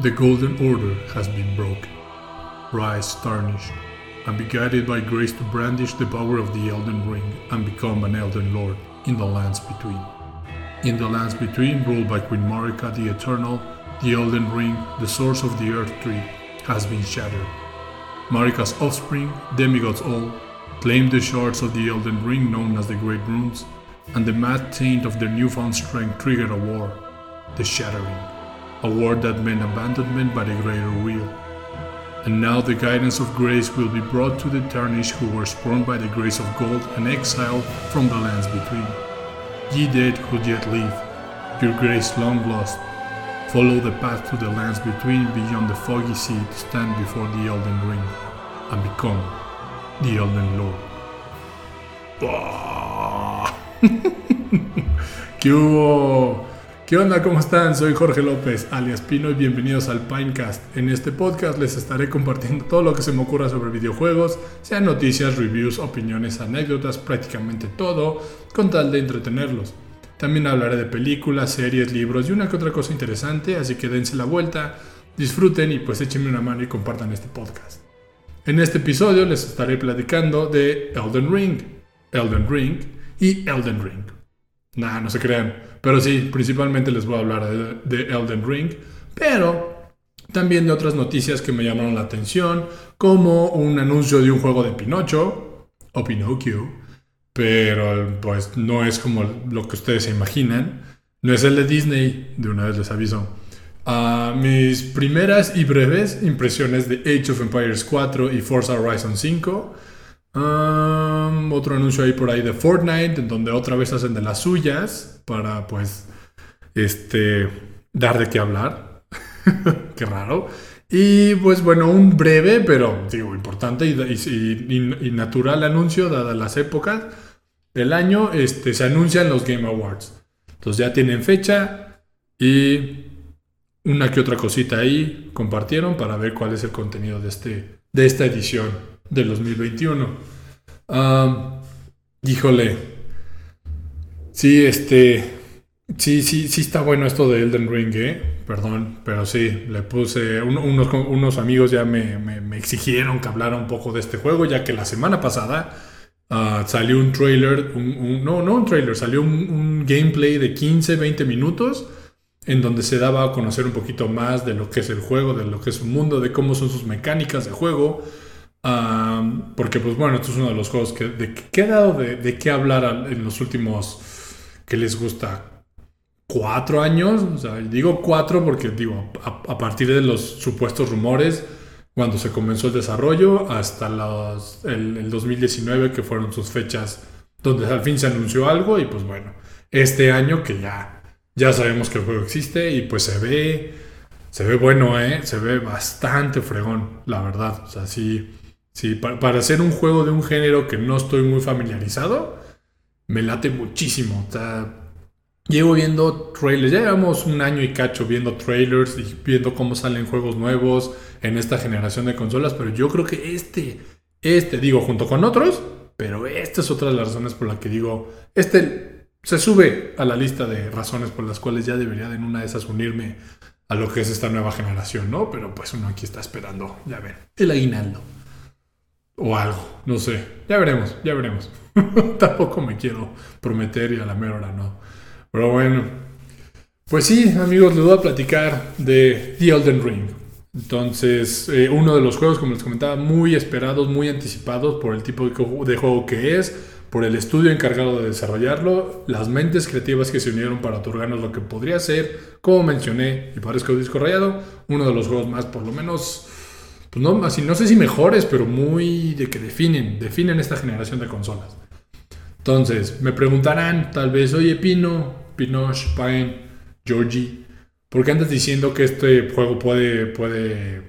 The Golden Order has been broken. Rise tarnished, and be guided by grace to brandish the power of the Elden Ring and become an Elden Lord in the lands between. In the lands between, ruled by Queen Marika the Eternal, the Elden Ring, the source of the Earth Tree, has been shattered. Marika's offspring, demigods all, claim the shards of the Elden Ring known as the Great Runes, and the mad taint of their newfound strength triggered a war, the Shattering, a word that meant abandonment by the greater will. And now the guidance of grace will be brought to the tarnished who were sprung by the grace of gold and exiled from the lands between. Ye dead who yet live, your grace long lost, follow the path to the lands between beyond the foggy sea to stand before the Elden Ring and become the Elden Lord. ¿Qué hubo? ¿Qué onda? ¿Cómo están? Soy Jorge López, alias Pino, y bienvenidos al Pinecast. En este podcast les estaré compartiendo todo lo que se me ocurra sobre videojuegos, sean noticias, reviews, opiniones, anécdotas, prácticamente todo, con tal de entretenerlos. También hablaré de películas, series, libros y una que otra cosa interesante, así que dense la vuelta, disfruten y pues échenme una mano y compartan este podcast. En este episodio les estaré platicando de Elden Ring, Elden Ring y Elden Ring. Nah, no se crean. Pero sí, principalmente les voy a hablar de, de, Elden Ring. Pero también de otras noticias que me llamaron la atención. Como un anuncio de un juego de Pinocho. O Pinocchio. Pero pues no es como lo que ustedes se imaginan. No es el de Disney. De una vez les aviso. Uh, mis primeras y breves impresiones de Age of Empires 4 y Forza Horizon 5. Otro anuncio ahí por ahí de Fortnite, en donde otra vez hacen de las suyas para pues este dar de qué hablar. qué raro. Y pues bueno, un breve, pero digo, importante y, natural anuncio, dadas las épocas del año, este, se anuncian los Game Awards. Entonces ya tienen fecha y una que otra cosita ahí compartieron para ver cuál es el contenido de, este, de esta edición del 2021. híjole. Sí, este. Sí, sí, sí está bueno esto de Elden Ring, ¿eh? Perdón, pero sí, le puse. unos, unos, amigos ya me, me, exigieron que hablara un poco de este juego, ya que la semana pasada ah, salió un trailer. no, no un trailer, salió un, un gameplay de 15, 20 minutos en donde se daba a conocer un poquito más de lo que es el juego, de lo que es su mundo, de cómo son sus mecánicas de juego. Porque, pues bueno, esto es uno de los juegos que, de, ha dado de, qué hablar en los últimos, que les gusta? ¿Cuatro años? O sea, digo cuatro porque, digo, a, partir de los supuestos rumores, cuando se comenzó el desarrollo, hasta los, el, el 2019, que fueron sus fechas donde al fin se anunció algo, y pues bueno, este año que ya ya sabemos que el juego existe y pues se ve, se ve bueno, ¿eh? Se ve bastante fregón, la verdad. O sea, sí, sí para, para hacer un juego de un género que no estoy muy familiarizado, me late muchísimo. O sea, llevo viendo trailers, ya llevamos un año y cacho viendo trailers y viendo cómo salen juegos nuevos en esta generación de consolas, pero yo creo que este, este, digo, junto con otros, pero esta es otra de las razones por la que digo, este se sube a la lista de razones por las cuales ya debería de en una de esas unirme a lo que es esta nueva generación, ¿no? Pero pues uno aquí está esperando, ya ven, el aguinaldo. O algo, no sé. Ya veremos, ya veremos. Tampoco me quiero prometer y a la mera hora no. Pero bueno. Pues sí, amigos, les voy a platicar de The Elden Ring. Entonces, eh, uno de los juegos, como les comentaba, muy esperados, muy anticipados por el tipo de juego que es por el estudio encargado de desarrollarlo, las mentes creativas que se unieron para otorgarnos lo que podría ser, como mencioné, y parezco disco rayado, uno de los juegos más, por lo menos, pues no, así, no sé si mejores, pero muy de que definen, definen esta generación de consolas. Entonces, me preguntarán, tal vez, oye, Pino, Pinoche, Pine, Georgie, ¿por qué andas diciendo que este juego puede, puede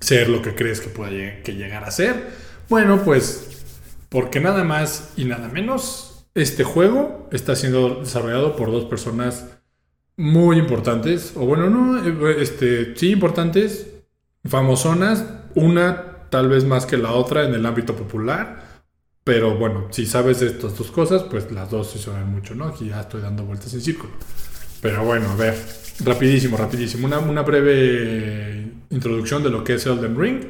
ser lo que crees que puede que llegar a ser? Bueno, pues porque nada más y nada menos, este juego está siendo desarrollado por dos personas muy importantes, o bueno, no, eh, este, sí importantes, famosonas, una tal vez más que la otra en el ámbito popular, pero bueno, si sabes estas dos cosas, pues las dos se suenan mucho, ¿no? Aquí ya estoy dando vueltas en círculo. Pero bueno, a ver, rapidísimo, rapidísimo. Una, breve introducción de lo que es Elden Ring.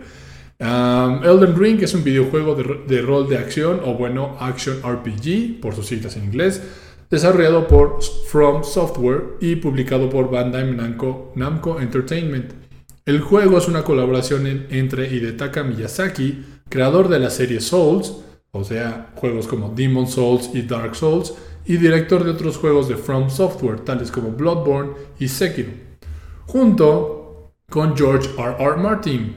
Elden Ring es un videojuego de, de, rol de acción, o bueno, Action RPG, por sus siglas en inglés, desarrollado por From Software y publicado por Bandai Namco, Namco Entertainment. El juego es una colaboración entre Hidetaka Miyazaki, creador de la serie Souls, o sea, juegos como Demon Souls y Dark Souls, y director de otros juegos de From Software, tales como Bloodborne y Sekiro, junto con George R. R. Martin,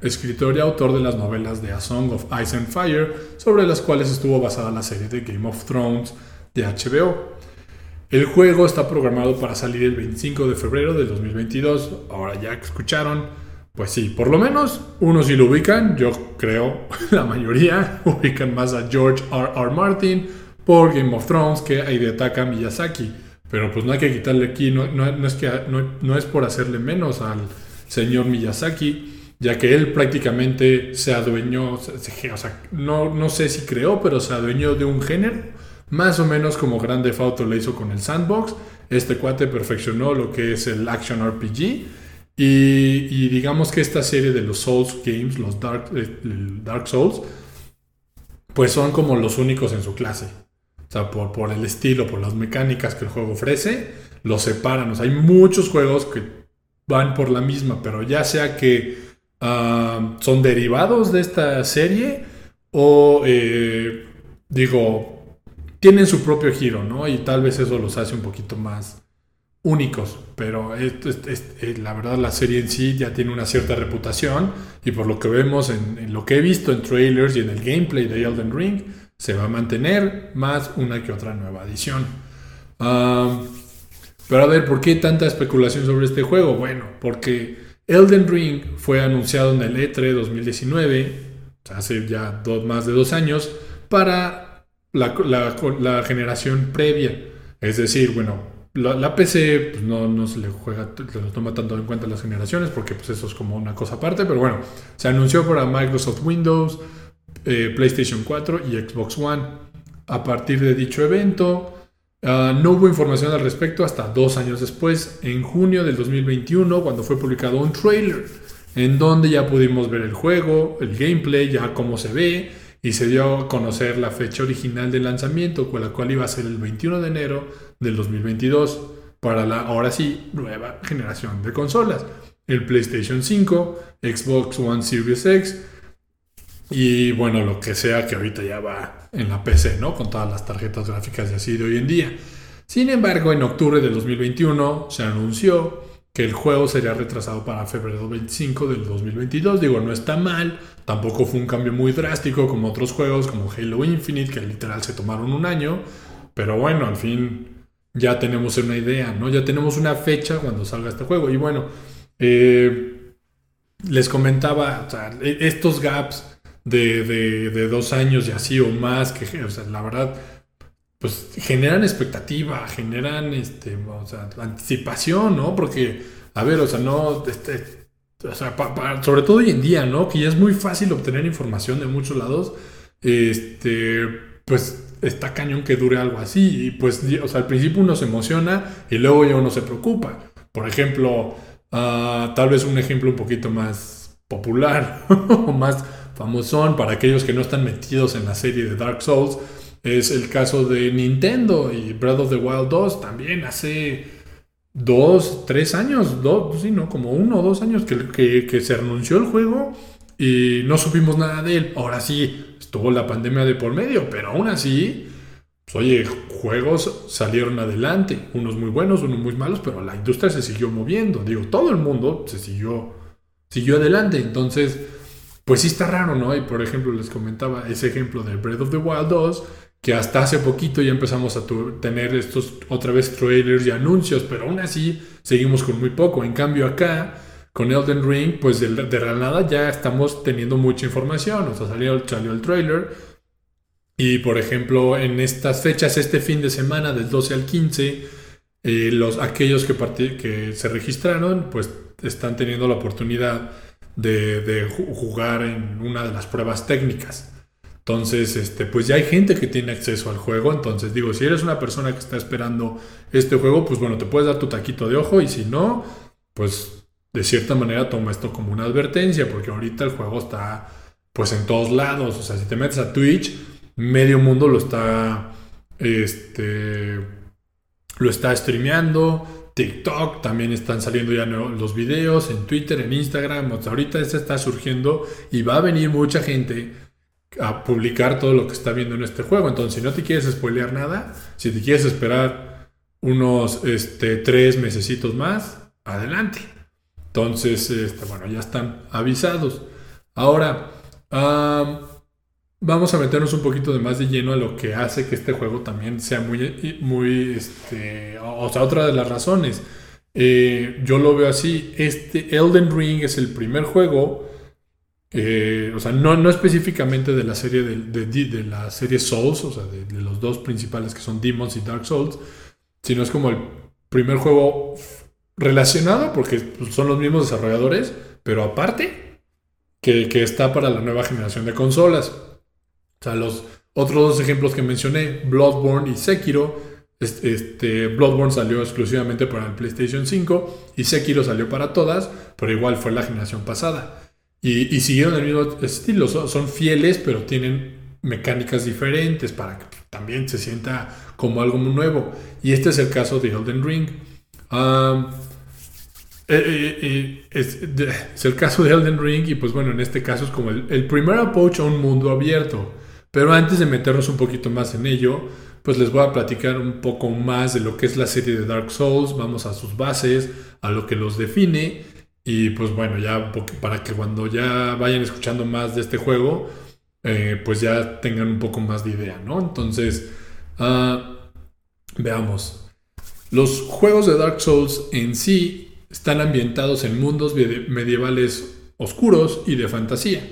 escritor y autor de las novelas de A Song of Ice and Fire, sobre las cuales estuvo basada la serie de Game of Thrones de HBO. El juego está programado para salir el 25 de febrero del 2022. Ahora ya escucharon, pues sí, por lo menos unos sí lo ubican. Yo creo la mayoría ubican más a George R. R. Martin por Game of Thrones que a Hidetaka Miyazaki. Pero pues no hay que quitarle aquí, no, es, que, no, es por hacerle menos al señor Miyazaki, ya que él prácticamente se adueñó, o sea, no, no sé si creó, pero se adueñó de un género, más o menos como Grande Auto le hizo con el Sandbox. Este cuate perfeccionó lo que es el Action RPG. Y, y digamos que esta serie de los Souls Games, los Dark, eh, Dark Souls, pues son como los únicos en su clase. O sea, por, por el estilo, por las mecánicas que el juego ofrece, los separan. O sea, hay muchos juegos que van por la misma, pero ya sea que ah, son derivados de esta serie o, eh, digo, tienen su propio giro, ¿no? Y tal vez eso los hace un poquito más únicos, pero la verdad la serie en sí ya tiene una cierta reputación y por lo que vemos en, lo que he visto en trailers y en el gameplay de Elden Ring, se va a mantener más una que otra nueva edición. pero a ver, ¿por qué tanta especulación sobre este juego? Bueno, porque Elden Ring fue anunciado en el E3 2019, hace ya más de dos años, para la, generación previa. Es decir, bueno, la, PC pues, no, se le juega, se toma tanto en cuenta las generaciones porque pues, eso es como una cosa aparte, pero bueno, se anunció para Microsoft Windows, eh, PlayStation 4 y Xbox One. A partir de dicho evento, ah, no hubo información al respecto hasta dos años después, en junio del 2021, cuando fue publicado un trailer, en donde ya pudimos ver el juego, el gameplay, ya cómo se ve, y se dio a conocer la fecha original de lanzamiento, con la cual iba a ser el 21 de enero del 2022, para la ahora sí nueva generación de consolas. El PlayStation 5, Xbox One Series X, y bueno, lo que sea que ahorita ya va en la PC, ¿no? Con todas las tarjetas gráficas de así de hoy en día. Sin embargo, en octubre de 2021 se anunció que el juego sería retrasado para febrero 25 del 2022. Digo, no está mal, tampoco fue un cambio muy drástico como otros juegos como Halo Infinite, que literal se tomaron un año. Pero bueno, al fin ya tenemos una idea, ¿no? Ya tenemos una fecha cuando salga este juego. Y bueno, eh, les comentaba, e-, estos gaps de, dos años y así o más, que o sea, la verdad, pues generan expectativa, generan este, o sea, anticipación, ¿no? Porque, a ver, o sea, no, este, o sea, sobre todo hoy en día, ¿no? Que ya es muy fácil obtener información de muchos lados, este, pues está cañón que dure algo así. Y pues, o sea, al principio uno se emociona y luego ya uno se preocupa. Por ejemplo, ah, tal vez un ejemplo un poquito más popular o más famosón para aquellos que no están metidos en la serie de Dark Souls es el caso de Nintendo y Breath of the Wild 2 también hace dos, tres años, dos, sí, no, como uno o dos años que, que, se anunció el juego y no supimos nada de él. Ahora sí, estuvo la pandemia de por medio, pero aún así, pues, oye, juegos salieron adelante, unos muy buenos, unos muy malos, pero la industria se siguió moviendo. Digo, todo el mundo se siguió, siguió adelante. Entonces, pues sí está raro, ¿no? Y por ejemplo, les comentaba ese ejemplo de Breath of the Wild 2, que hasta hace poquito ya empezamos a tener estos otra vez trailers y anuncios, pero aún así seguimos con muy poco. En cambio acá, con Elden Ring, pues de, de la nada ya estamos teniendo mucha información. O sea, salió, salió el trailer. Y por ejemplo, en estas fechas, este fin de semana, del 12 al 15, eh, los, aquellos que, que se registraron, pues están teniendo la oportunidad de, jugar en una de las pruebas técnicas. Entonces, este, pues ya hay gente que tiene acceso al juego. Entonces, digo, si eres una persona que está esperando este juego, pues bueno, te puedes dar tu taquito de ojo. Y si no, pues de cierta manera toma esto como una advertencia, porque ahorita el juego está pues en todos lados. O sea, si te metes a Twitch, medio mundo lo está. Este. Lo está streameando. TikTok también están saliendo ya los videos. En Twitter, en Instagram. ahorita este está surgiendo. Y va a venir mucha gente a publicar todo lo que está viendo en este juego. Entonces, si no te quieres spoilear nada, si te quieres esperar unos este, tres mesecitos más, adelante. Entonces, este, bueno, ya están avisados. Ahora, vamos a meternos un poquito de más de lleno a lo que hace que este juego también sea muy, muy, este, o sea, otra de las razones. Eh, yo lo veo así, este Elden Ring es el primer juego eh, o sea, no, no específicamente de la serie de, de, la serie Souls, o sea, de, los dos principales que son Demons y Dark Souls, sino es como el primer juego relacionado, porque pues, son los mismos desarrolladores, pero aparte, que, está para la nueva generación de consolas. O sea, los otros dos ejemplos que mencioné, Bloodborne y Sekiro, este, Bloodborne salió exclusivamente para el PlayStation 5 y Sekiro salió para todas, pero igual fue la generación pasada. Y, siguieron el mismo estilo, son, fieles, pero tienen mecánicas diferentes para que también se sienta como algo muy nuevo. Y este es el caso de Elden Ring. Eh, eh, eh, es, el caso de Elden Ring y pues bueno, en este caso es como el primer approach a un mundo abierto. Pero antes de meternos un poquito más en ello, pues les voy a platicar un poco más de lo que es la serie de Dark Souls, vamos a sus bases, a lo que los define y pues bueno, ya para que cuando ya vayan escuchando más de este juego, eh, pues ya tengan un poco más de idea, ¿no? Entonces, ah, veamos. Los juegos de Dark Souls en sí están ambientados en mundos medievales oscuros y de fantasía,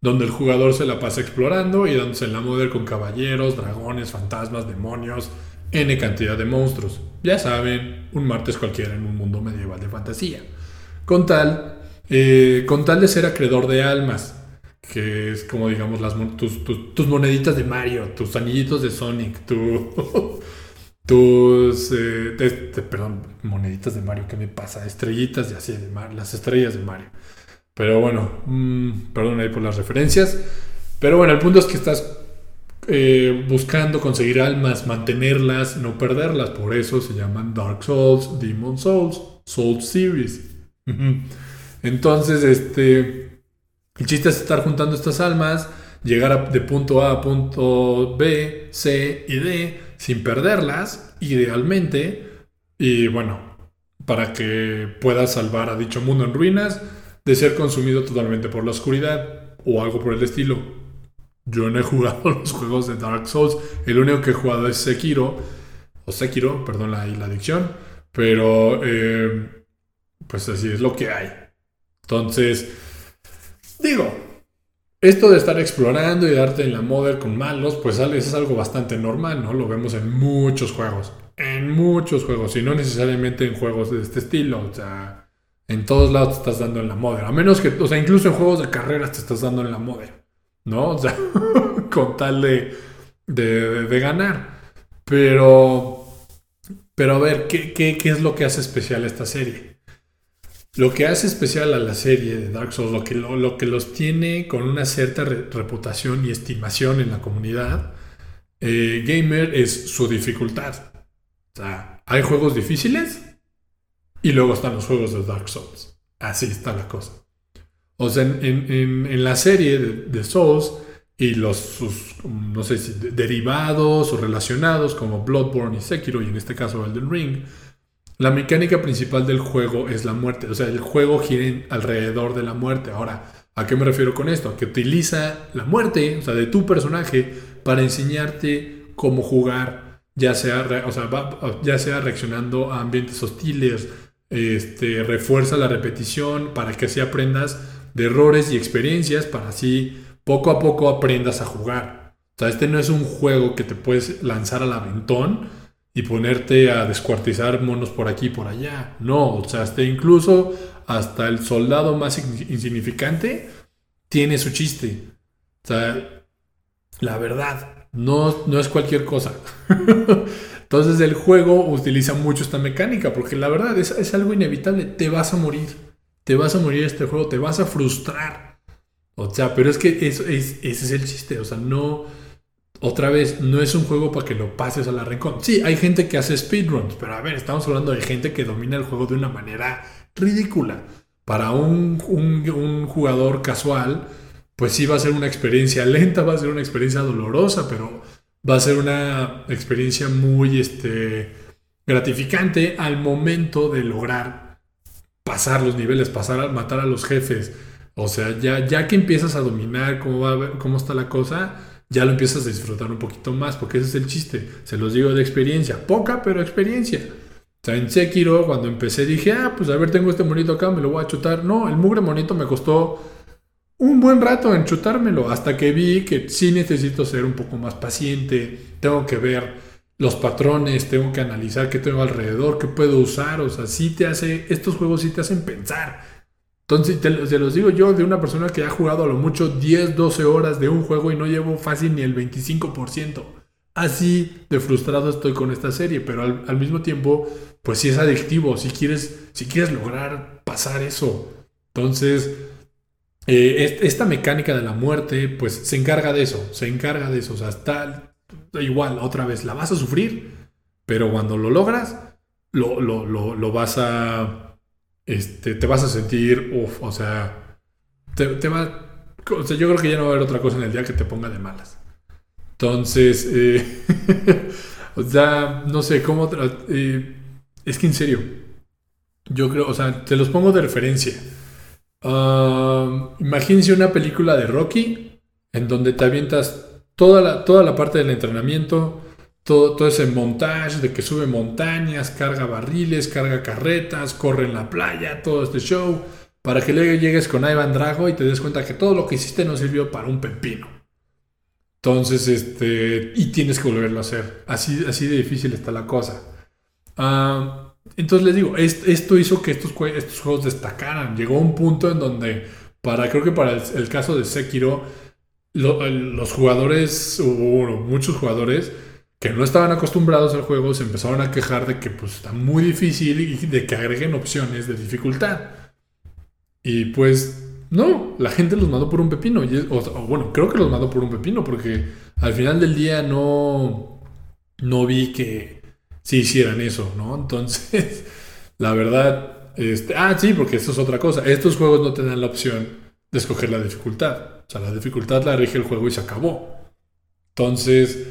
donde el jugador se la pasa explorando y dándose en la moda con caballeros, dragones, fantasmas, demonios, N cantidad de monstruos. Ya saben, un martes cualquiera en un mundo medieval de fantasía con tal, eh, con tal de ser acreedor de almas, que es como digamos las, tus, moneditas de Mario, tus anillitos de Sonic, tus, eh, perdón, moneditas de Mario, ¿qué me pasa? Estrellitas de así, de las estrellas de Mario. Pero bueno, mm, perdón ahí por las referencias. Pero bueno, el punto es que estás eh, buscando conseguir almas, mantenerlas, no perderlas. Por eso se llaman Dark Souls, Demon Souls, Soul Series. Entonces, este, el chiste es estar juntando estas almas, llegar de punto A a punto B, C y D sin perderlas, idealmente, y bueno, para que puedas salvar a dicho mundo en ruinas de ser consumido totalmente por la oscuridad o algo por el estilo. Yo no he jugado los juegos de Dark Souls, el único que he jugado es Sekiro, o Sekiro, perdón la, la adicción, pero eh, pues así es lo que hay. Entonces, digo, esto de estar explorando y darte en la moda con malos, pues es algo bastante normal, ¿no? Lo vemos en muchos juegos. En muchos juegos, y no necesariamente en juegos de este estilo. O sea, en todos lados te estás dando en la moda. A menos que, o sea, incluso en juegos de carreras te estás dando en la moda. ¿No? O sea, con tal de, de, ganar. Pero, pero a ver, ¿qué, ¿qué, qué, es lo que hace especial esta serie? Lo que hace especial a la serie de Dark Souls, lo que, lo, que los tiene con una cierta reputación y estimación en la comunidad eh, gamer es su dificultad. O sea, hay juegos difíciles y luego están los juegos de Dark Souls. Así está la cosa. O sea, en, la serie de, Souls y los sus, no sé si derivados o relacionados como Bloodborne y Sekiro y en este caso Elden Ring, la mecánica principal del juego es la muerte. O sea, el juego gira alrededor de la muerte. Ahora, ¿a qué me refiero con esto? Que utiliza la muerte, o sea, de tu personaje, para enseñarte cómo jugar, ya sea, o sea, ya sea reaccionando a ambientes hostiles, este, refuerza la repetición para que así aprendas de errores y experiencias, para así poco a poco aprendas a jugar. O sea, este no es un juego que te puedes lanzar al aventón y ponerte a descuartizar monos por aquí y por allá. No, o sea, hasta incluso hasta el soldado más insignificante tiene su chiste. O sea, La verdad, no, no es cualquier cosa. Entonces el juego utiliza mucho esta mecánica, porque la verdad es, es, algo inevitable. Te vas a morir. Te vas a morir este juego, te vas a frustrar. O sea, pero es que eso, es, ese es el chiste. O sea, no. Otra vez, no es un juego para que lo pases a la rincón. Sí, hay gente que hace speedruns, pero a ver, estamos hablando de gente que domina el juego de una manera ridícula. Para un, jugador casual, pues sí va a ser una experiencia lenta, va a ser una experiencia dolorosa, pero va a ser una experiencia muy este, gratificante al momento de lograr pasar los niveles, pasar matar a los jefes. O sea, ya, que empiezas a dominar cómo está la cosa, ya lo empiezas a disfrutar un poquito más, porque ese es el chiste. Se los digo de experiencia, poca, pero experiencia. O sea, en Sekiro, cuando empecé, dije, ah, pues a ver, tengo este monito acá, me lo voy a chutar. No, el mugre monito me costó un buen rato en chutármelo, hasta que vi que sí necesito ser un poco más paciente, tengo que ver los patrones, tengo que analizar qué tengo alrededor, qué puedo usar, o sea, sí te hace, estos juegos sí te hacen pensar. Entonces, te, se los digo yo de una persona que ha jugado a lo mucho 10, 12 horas de un juego y no llevo fácil ni el 25%. Así de frustrado estoy con esta serie, pero al, mismo tiempo, pues sí es adictivo, si quieres, si quieres lograr pasar eso. Entonces, eh, esta mecánica de la muerte, pues se encarga de eso, se encarga de eso. O sea, está igual, otra vez, la vas a sufrir, pero cuando lo logras, lo, lo, vas a. Este, te vas a sentir, uff, o sea, te, va. O sea, yo creo que ya no va a haber otra cosa en el día que te ponga de malas. Entonces, eh, o sea, no sé cómo. Eh, es que en serio, yo creo, o sea, te los pongo de referencia. Uh, imagínense una película de Rocky en donde te avientas toda la, toda la parte del entrenamiento, todo, todo, ese montaje de que sube montañas, carga barriles, carga carretas, corre en la playa, todo este show, para que luego llegues con Ivan Drago y te des cuenta que todo lo que hiciste no sirvió para un pepino. Entonces, este, y tienes que volverlo a hacer. Así, así de difícil está la cosa. Uh, entonces les digo, esto hizo que estos, estos juegos destacaran. Llegó un punto en donde, para creo que para el, caso de Sekiro, los jugadores, hubo muchos jugadores que no estaban acostumbrados al juego, se empezaron a quejar de que pues, está muy difícil y de que agreguen opciones de dificultad. Y pues no, la gente los mandó por un pepino. o, bueno, creo que los mandó por un pepino porque al final del día no, no vi que si hicieran eso, ¿no? Entonces, la verdad, este, ah, sí, porque esto es otra cosa. Estos juegos no te la opción de escoger la dificultad. O sea, la dificultad la rige el juego y se acabó. Entonces,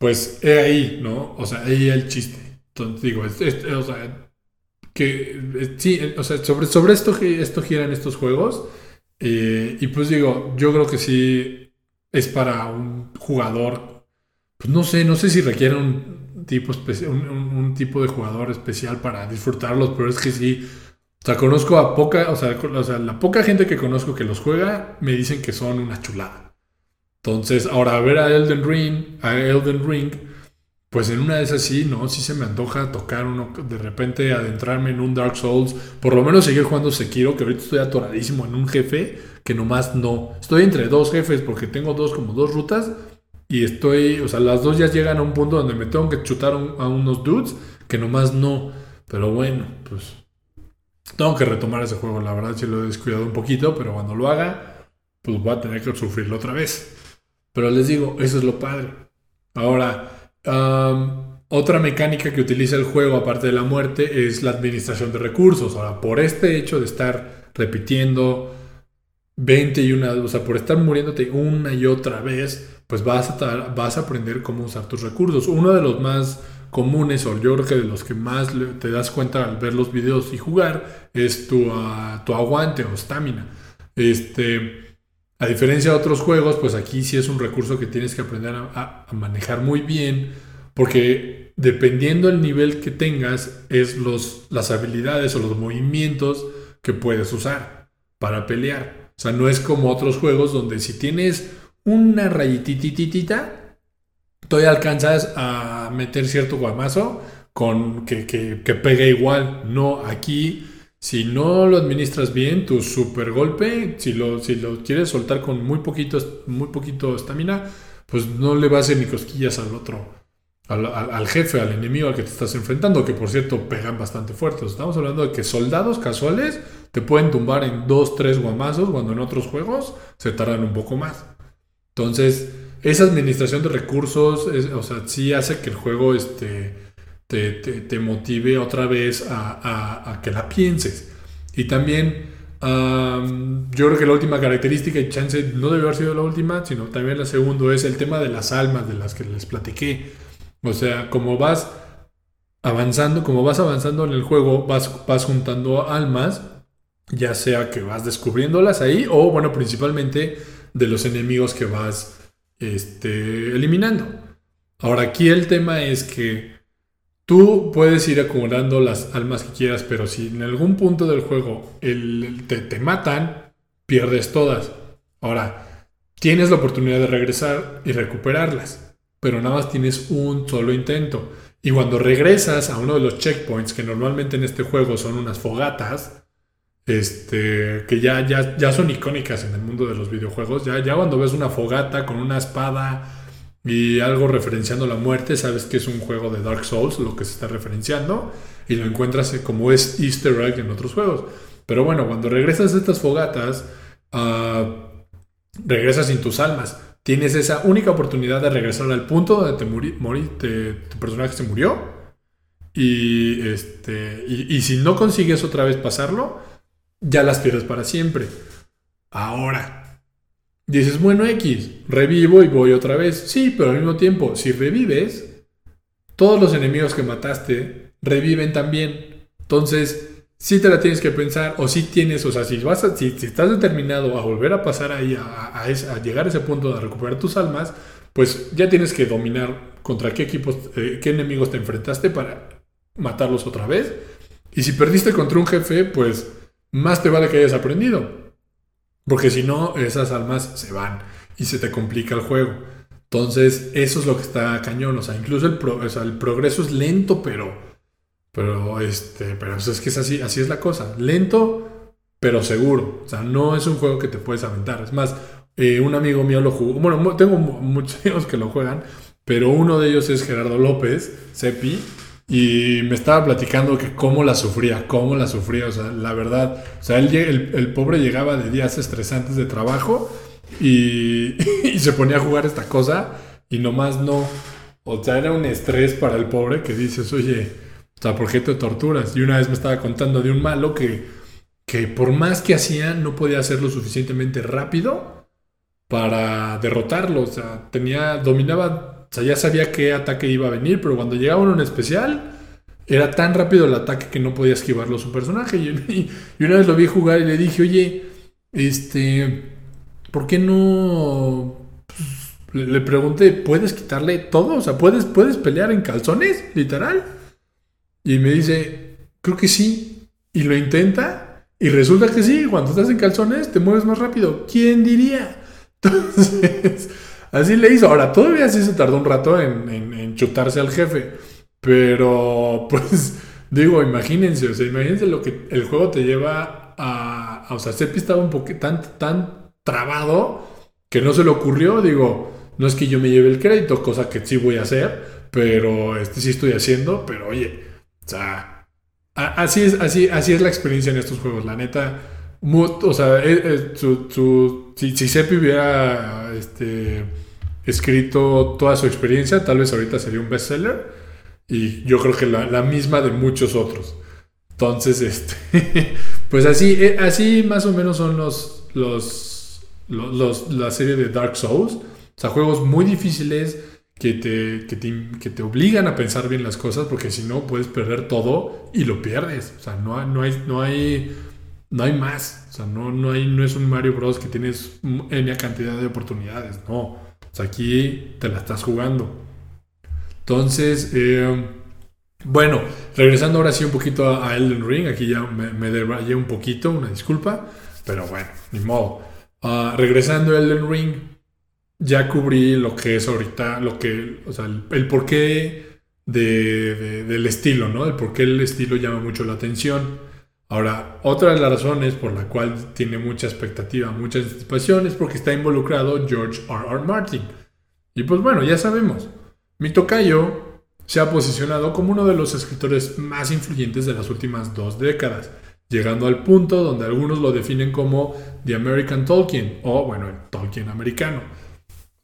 pues, he ahí, ¿no? O sea, ahí el chiste. Entonces, digo, o sea, que sí, o sea, sobre, sobre esto, esto giran estos juegos. Eh, y pues digo, yo creo que sí es para un jugador. Pues no sé, no sé si requiere un tipo, un, tipo de jugador especial para disfrutarlos, pero es que sí. O sea, conozco a poca, o sea, la poca gente que conozco que los juega me dicen que son una chulada. Entonces, ahora ver a Elden Ring, a Elden Ring, pues en una de esas sí, ¿no? Sí se me antoja tocar uno, de repente adentrarme en un Dark Souls, por lo menos seguir jugando Sekiro, que ahorita estoy atoradísimo en un jefe, que nomás no. Estoy entre dos jefes porque tengo dos como dos rutas y estoy, o sea, las dos ya llegan a un punto donde me tengo que chutar a unos dudes que nomás no. Pero bueno, pues tengo que retomar ese juego. La verdad, sí lo he descuidado un poquito, pero cuando lo haga, pues voy a tener que sufrirlo otra vez. Pero les digo, eso es lo padre. Ahora, otra mecánica que utiliza el juego, aparte de la muerte, es la administración de recursos. Ahora, por este hecho de estar repitiendo 20 y una, o sea, por estar muriéndote una y otra vez, pues vas a, vas a aprender cómo usar tus recursos. Uno de los más comunes, o yo creo que de los que más te das cuenta al ver los videos y jugar, es tu, ah, tu aguante o estamina. Este, a diferencia de otros juegos, pues aquí sí es un recurso que tienes que aprender a, manejar muy bien, porque dependiendo del nivel que tengas, es los, las habilidades o los movimientos que puedes usar para pelear. O sea, no es como otros juegos donde si tienes una rayitititita, todavía alcanzas a meter cierto guamazo con que, que, pegue igual. No, aquí, si no lo administras bien, tu super golpe, si lo, si lo quieres soltar con muy poquito, muy poquito estamina, pues no le va a hacer ni cosquillas al otro, al, jefe, al enemigo al que te estás enfrentando, que por cierto pegan bastante fuertes. Estamos hablando de que soldados casuales te pueden tumbar en dos, tres guamazos, cuando en otros juegos se tardan un poco más. Entonces, esa administración de recursos, o sea, sí hace que el juego este, te, motive otra vez a, que la pienses. Y también, yo creo que la última característica, y chance no debe haber sido la última, sino también la segunda, es el tema de las almas de las que les platiqué. O sea, como vas avanzando, como vas avanzando en el juego, vas, vas juntando almas, ya sea que vas descubriéndolas ahí, o bueno, principalmente de los enemigos que vas este, eliminando. Ahora, aquí el tema es que tú puedes ir acumulando las almas que quieras, pero si en algún punto del juego te, te matan, pierdes todas. Ahora, tienes la oportunidad de regresar y recuperarlas pero nada más tienes un solo intento. Y cuando regresas a uno de los checkpoints, que normalmente en este juego son unas fogatas, este, que ya, ya, ya son icónicas en el mundo de los videojuegos, ya, ya cuando ves una fogata con una espada y algo referenciando la muerte, sabes que es un juego de Dark Souls, lo que se está referenciando, y lo encuentras como es easter egg en otros juegos. Pero bueno, cuando regresas a estas fogatas, uh, regresas sin tus almas tienes esa única oportunidad de regresar al punto donde te muri, tu personaje se murió. Y, este, y, si no consigues otra vez pasarlo, ya las pierdes para siempre. Ahora, dices, bueno, X, revivo y voy otra vez. Sí, pero al mismo tiempo, si revives, todos los enemigos que mataste reviven también. Entonces, si te la tienes que pensar, o si tienes, o sea, si, vas si, estás determinado a volver a pasar ahí, a, llegar a ese punto de recuperar tus almas, pues ya tienes que dominar contra qué equipos, eh, qué enemigos te enfrentaste para matarlos otra vez. Y si perdiste contra un jefe, pues más te vale que hayas aprendido. Porque si no, esas almas se van y se te complica el juego. Entonces, eso es lo que está cañón. O sea, incluso el, el progreso es lento, pero pero, este, pero es que es así, así es la cosa. Lento, pero seguro. O sea, no es un juego que te puedes aventar. Es más, eh, un amigo mío lo jugó. Bueno, tengo muchos amigos que lo juegan, pero uno de ellos es Gerardo López, Cepi, y me estaba platicando que cómo la sufría, cómo la sufría. O sea, la verdad, o sea, el, el, pobre llegaba de días estresantes de trabajo y, y se ponía a jugar esta cosa y nomás no. O sea, era un estrés para el pobre que dices, oye, o sea, ¿por qué te torturas? Y una vez me estaba contando de un malo que, que por más que hacía, no podía hacerlo suficientemente rápido para derrotarlo. O sea, tenía, dominaba, o sea, ya sabía qué ataque iba a venir, pero cuando llegaba uno en especial, era tan rápido el ataque que no podía esquivarlo su personaje. Y, una vez lo vi jugar y le dije, oye, este, ¿por qué no? Pues, le, pregunté, ¿puedes quitarle todo? O sea, ¿puedes, ¿puedes pelear en calzones? Literal. Y me dice, creo que sí. Y lo intenta. Y resulta que sí, cuando estás en calzones te mueves más rápido. ¿Quién diría? Entonces, así le hizo. Ahora, todavía sí se tardó un rato en, chutarse al jefe. Pero, pues, digo, imagínense, o sea, imagínense lo que el juego te lleva a. o sea, Seppi estaba un poquito tan, tan trabado que no se le ocurrió. Digo, no es que yo me lleve el crédito, cosa que sí voy a hacer, pero este sí estoy haciendo. Pero oye, o sea, así es, así, así es la experiencia en estos juegos, la neta. o sea, eh, eh, si, si Seppi hubiera este, escrito toda su experiencia, tal vez ahorita sería un bestseller. Y yo creo que la, misma de muchos otros. Entonces, este, pues así, eh, así más o menos son los, los, los, la serie de Dark Souls. O sea, juegos muy difíciles que te, que te, obligan a pensar bien las cosas, porque si no puedes perder todo y lo pierdes. O sea, no, no, hay, no, hay, no hay más. O sea, no, no, hay, no es un Mario Bros. que tienes N cantidad de oportunidades. No. Aquí te la estás jugando. Entonces, eh, bueno, regresando ahora sí un poquito a, Elden Ring. Aquí ya me, me un poquito, una disculpa. Pero bueno, ni modo. Ah, regresando a Elden Ring ya cubrí lo que es ahorita, lo que, o sea, el, porqué de, del estilo, ¿no? El porqué el estilo llama mucho la atención. Ahora, otra de las razones por la cual tiene mucha expectativa, mucha anticipación, es porque está involucrado George R. R. Martin. Y pues bueno, ya sabemos, mi tocayo se ha posicionado como uno de los escritores más influyentes de las últimas dos décadas, llegando al punto donde algunos lo definen como The American Tolkien, o bueno, el Tolkien americano.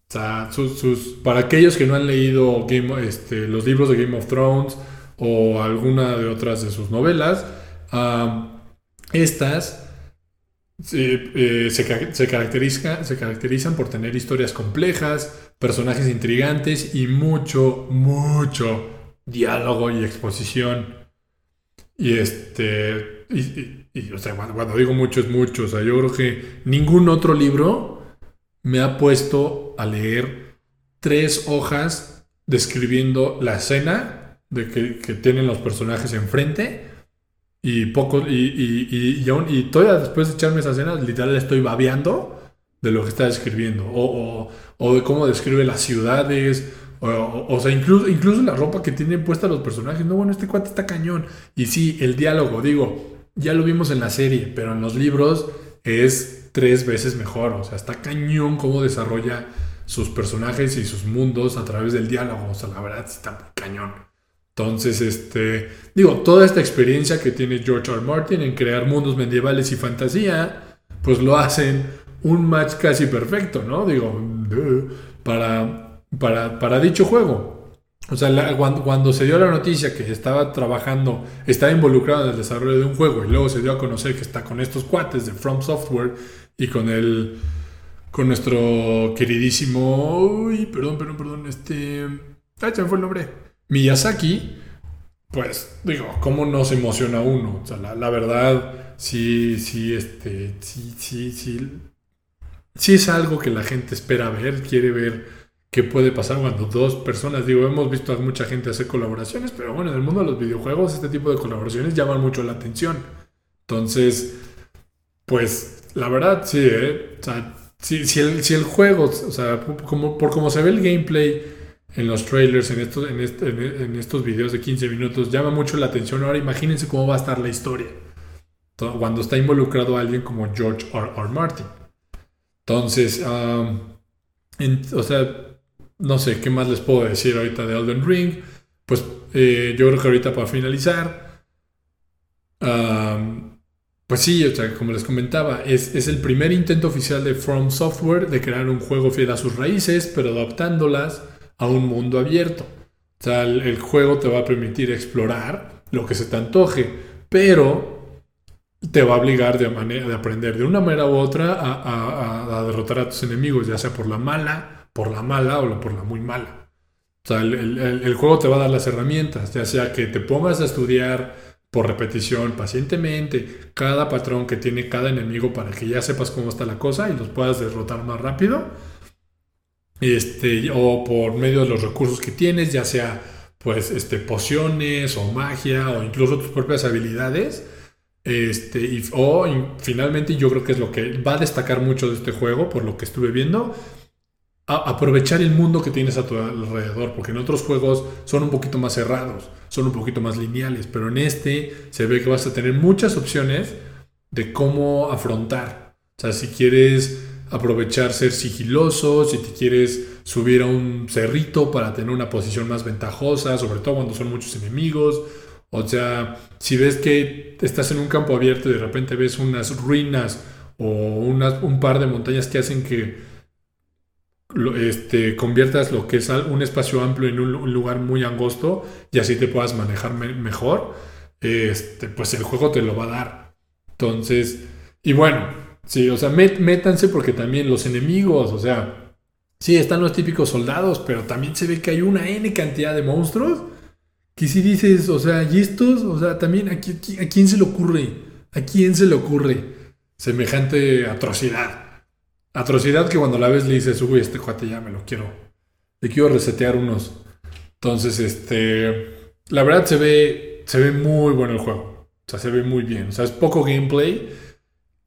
O sea, sus, para aquellos que no han leído Game, este, los libros de Game of Thrones o alguna de otras de sus novelas, estas eh, se, se, caracteriza, se caracterizan por tener historias complejas, personajes intrigantes y mucho, mucho diálogo y exposición. Y este. Y, cuando, digo mucho es mucho. O sea, yo creo que ningún otro libro me ha puesto a leer tres hojas describiendo la escena de que, que tienen los personajes enfrente y poco, y, y, y, y, todavía después de echarme esa escena, literal estoy babeando de lo que está describiendo. O, o, de cómo describe las ciudades. O, o, sea, incluso, incluso la ropa que tienen puesta los personajes. No, bueno, este cuate está cañón. Y sí, el diálogo, digo, ya lo vimos en la serie, pero en los libros es tres veces mejor. O sea, está cañón cómo desarrolla sus personajes y sus mundos a través del diálogo. O sea, la verdad está cañón. Entonces, este, digo, toda esta experiencia que tiene George R. Martin en crear mundos medievales y fantasía, pues lo hacen un match casi perfecto, ¿no? Digo, para, para, dicho juego. O sea, cuando, se dio la noticia que estaba trabajando, estaba involucrado en el desarrollo de un juego y luego se dio a conocer que está con estos cuates de From Software y con el, con nuestro queridísimo, uy, perdón, perdón, perdón, este, ah, se me fue el nombre. Miyazaki, pues digo, ¿cómo no se emociona uno? O sea, la, verdad, sí, sí, este, sí, sí, sí, sí es algo que la gente espera ver, quiere ver qué puede pasar cuando dos personas, digo, hemos visto a mucha gente hacer colaboraciones, pero bueno, en el mundo de los videojuegos este tipo de colaboraciones llaman mucho la atención. Entonces, pues la verdad, sí, ¿eh? O sea, si, el, si el juego, o sea, como, por como se ve el gameplay, en los trailers, en estos, en, este, en, estos videos de 15 minutos, llama mucho la atención. Ahora imagínense cómo va a estar la historia cuando está involucrado alguien como George R. R. Martin. Entonces, o sea, no sé qué más les puedo decir ahorita de Elden Ring. Pues eh, yo creo que ahorita para finalizar, pues sí, o sea, como les comentaba, es, es, el primer intento oficial de From Software de crear un juego fiel a sus raíces, pero adaptándolas a un mundo abierto. O sea, el, juego te va a permitir explorar lo que se te antoje, pero te va a obligar de, manera, de aprender de una manera u otra a, derrotar a tus enemigos, ya sea por la mala, por la mala o por la muy mala. O sea, el, el, juego te va a dar las herramientas, ya sea que te pongas a estudiar por repetición, pacientemente, cada patrón que tiene cada enemigo para que ya sepas cómo está la cosa y los puedas derrotar más rápido este, o por medio de los recursos que tienes, ya sea pues este, pociones o magia o incluso tus propias habilidades. Este, y, o finalmente yo creo que es lo que va a destacar mucho de este juego, por lo que estuve viendo, aprovechar el mundo que tienes a tu alrededor, porque en otros juegos son un poquito más cerrados, son un poquito más lineales, pero en este se ve que vas a tener muchas opciones de cómo afrontar. O sea, si quieres aprovechar ser sigiloso, si te quieres subir a un cerrito para tener una posición más ventajosa, sobre todo cuando son muchos enemigos. O sea, si ves que estás en un campo abierto y de repente ves unas ruinas o un par de montañas que hacen que este, conviertas lo que es un espacio amplio en un, lugar muy angosto y así te puedas manejar mejor, este, pues el juego te lo va a dar. Entonces, y bueno, Sí, o sea, métanse porque también los enemigos, o sea, sí, están los típicos soldados, pero también se ve que hay una N cantidad de monstruos que si dices, o sea, y estos, o sea, también, ¿a, a quién se le ocurre? ¿A quién se le ocurre semejante atrocidad? Atrocidad que cuando la ves le dices, uy, este cuate ya me lo quiero, le quiero resetear unos. Entonces, este, la verdad se ve, se ve muy bueno el juego. O sea, se ve muy bien. O sea, es poco gameplay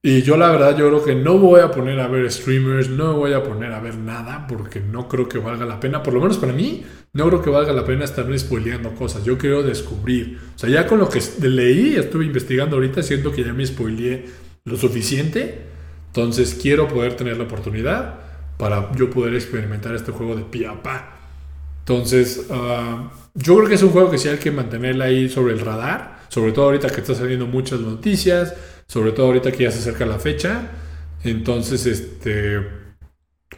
y yo la verdad yo creo que no voy a poner a ver streamers, no voy a poner a ver nada porque no creo que valga la pena, por lo menos para mí, no creo que valga la pena estarme spoileando cosas, yo quiero descubrir. O sea, ya con lo que leí, estuve investigando ahorita, siento que ya me spoileé lo suficiente, entonces quiero poder tener la oportunidad para yo poder experimentar este juego de pie a pa. Entonces, ah, yo creo que es un juego que sí hay que mantenerla ahí sobre el radar, sobre todo ahorita que están saliendo muchas noticias, sobre todo ahorita que ya se acerca la fecha. Entonces, este,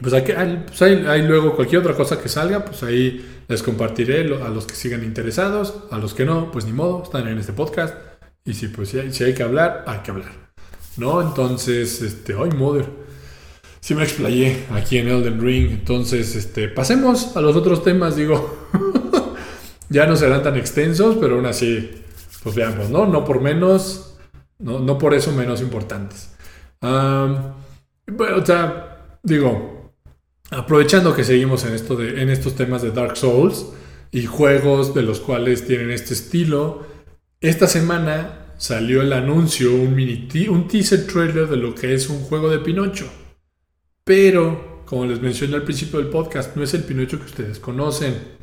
pues, hay, pues hay, luego cualquier otra cosa que salga, pues ahí les compartiré a los que sigan interesados, a los que no, pues ni modo, están en este podcast. Y si pues si hay, que hablar, hay que hablar. ¿No? Entonces, este, hoy mother. Sí me explayé aquí en Elden Ring. Entonces, este, pasemos a los otros temas, digo. ya no serán tan extensos, pero aún así, pues veamos, ¿no? No por menos, no, no por eso menos importantes. bueno, o sea, digo, aprovechando que seguimos en, esto de, en estos temas de Dark Souls y juegos de los cuales tienen este estilo, esta semana salió el anuncio, un, mini un teaser trailer de lo que es un juego de Pinocho. Pero, como les mencioné al principio del podcast, no es el Pinocho que ustedes conocen.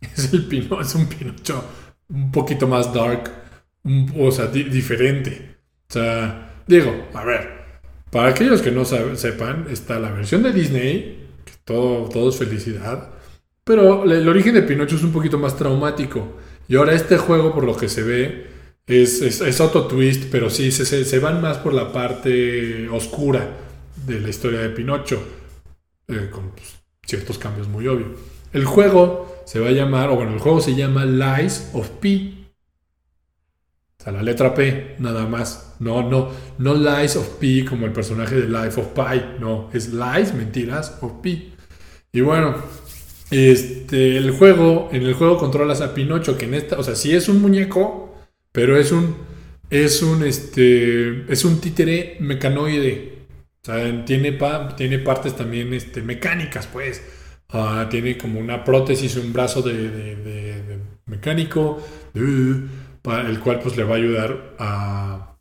Es, el Pino, es un Pinocho un poquito más dark, o sea, diferente. O sea, digo, a ver, para aquellos que no sepan, está la versión de Disney, que todo, es felicidad, pero el origen de Pinocho es un poquito más traumático. Y ahora este juego, por lo que se ve, es, es, otro twist, pero sí, se, se, van más por la parte oscura de la historia de Pinocho, eh, con pues, ciertos cambios muy obvios. El juego se va a llamar, o bueno, el juego se llama Lies of P. O sea, la letra P, nada más. No, no, no Lies of P como el personaje de Life of Pi. No, es Lies, mentiras, of P. Y bueno, este, el juego, en el juego controlas a Pinocho, que en esta, o sea, sí es un muñeco, pero es un, es un, este, es un títere mecanoide. O sea, tiene, tiene partes también, este, mecánicas, pues. Ah, tiene como una prótesis, un brazo de, mecánico, el cual pues le va a ayudar a,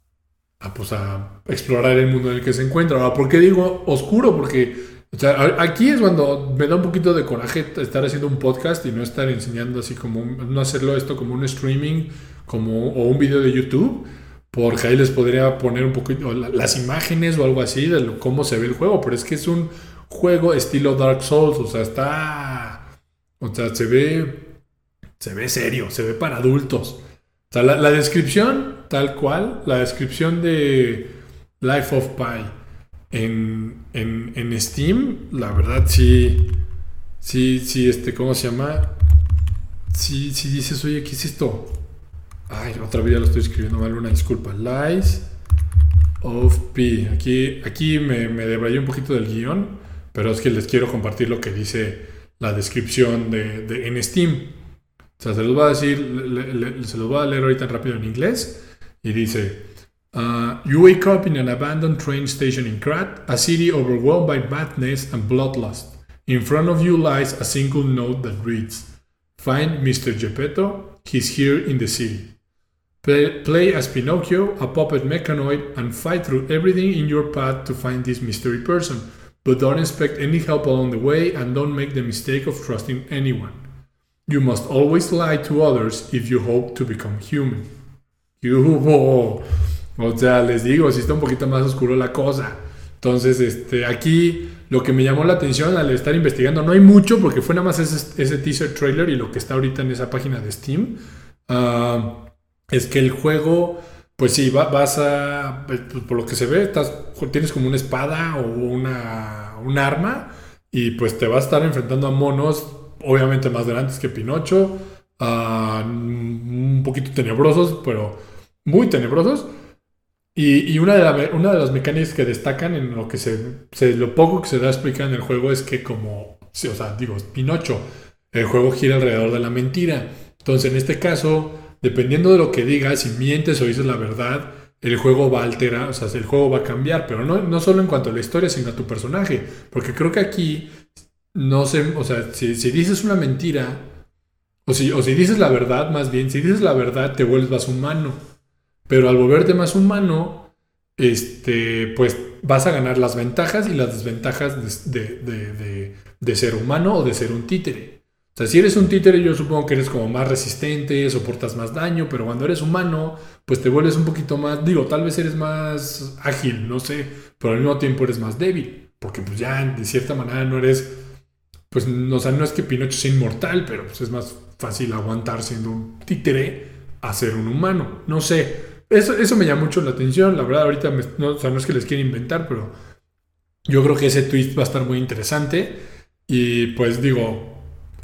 pues, a explorar el mundo en el que se encuentra. ¿por qué digo oscuro? Porque aquí es cuando me da un poquito de coraje estar haciendo un podcast y no estar enseñando así como, no hacerlo esto como un streaming como, o un video de YouTube, porque ahí les podría poner un poquito las imágenes o algo así de cómo se ve el juego, pero es que es un juego estilo Dark Souls, o sea, está, o sea, se ve, se ve serio, se ve para adultos. O sea, la, la descripción, tal cual, la descripción de Life of Pi en, en, Steam, la verdad sí, sí, sí, este, ¿cómo se llama? Sí, sí dices, oye, ¿qué es esto? Ay, otra vez ya lo estoy escribiendo mal, una disculpa. Lies of P. Aquí, aquí me, me debrayé un poquito del guion, pero es que les quiero compartir lo que dice la descripción de, de en Steam. O sea, se los voy a decir, se los voy a leer ahorita rápido en inglés. Y dice, Uh, you wake up in an abandoned train station in Krat, a city overwhelmed by madness and bloodlust. In front of you lies a single note that reads, Find Mr. Geppetto, he's here in the city. Play, play as Pinocchio, a puppet mechanoid, and fight through everything in your path to find this mystery person. But don't expect any help along the way and don't make the mistake of trusting anyone. You must always lie to others if you hope to become human. You, O sea, les digo, si está un poquito más oscuro la cosa. Entonces, este, aquí lo que me llamó la atención al estar investigando, no hay mucho porque fue nada más ese, teaser trailer y lo que está ahorita en esa página de Steam, ah, es que el juego, pues sí, vas a, pues, por lo que se ve, estás, tienes como una espada o una, un arma y pues te vas a estar enfrentando a monos, obviamente más grandes que Pinocho, ah, un poquito tenebrosos, pero muy tenebrosos. Y, una, de una de las mecánicas que destacan en lo que se, lo poco que se da a explicar en el juego es que como, o sea, digo, Pinocho, el juego gira alrededor de la mentira. Entonces, en este caso, dependiendo de lo que digas, si mientes o dices la verdad, el juego va a alterar, o sea, el juego va a cambiar, pero no, no solo en cuanto a la historia, sino a tu personaje. Porque creo que aquí, no sé, o sea, si, dices una mentira, o si, o si dices la verdad, más bien, si dices la verdad, te vuelves más humano. Pero al volverte más humano, este, pues vas a ganar las ventajas y las desventajas de, de, ser humano o de ser un títere. O sea, si eres un títere, yo supongo que eres como más resistente, soportas más daño, pero cuando eres humano, pues te vuelves un poquito más, digo, tal vez eres más ágil, no sé, pero al mismo tiempo eres más débil. porque pues ya de cierta manera no eres, pues, o sea, no es que Pinocho sea inmortal, pero pues es más fácil aguantar siendo un títere a ser un humano. No sé, eso, eso me llama mucho la atención, la verdad ahorita, no, o sea, no es que les quiera inventar, pero yo creo que ese twist va a estar muy interesante y pues digo...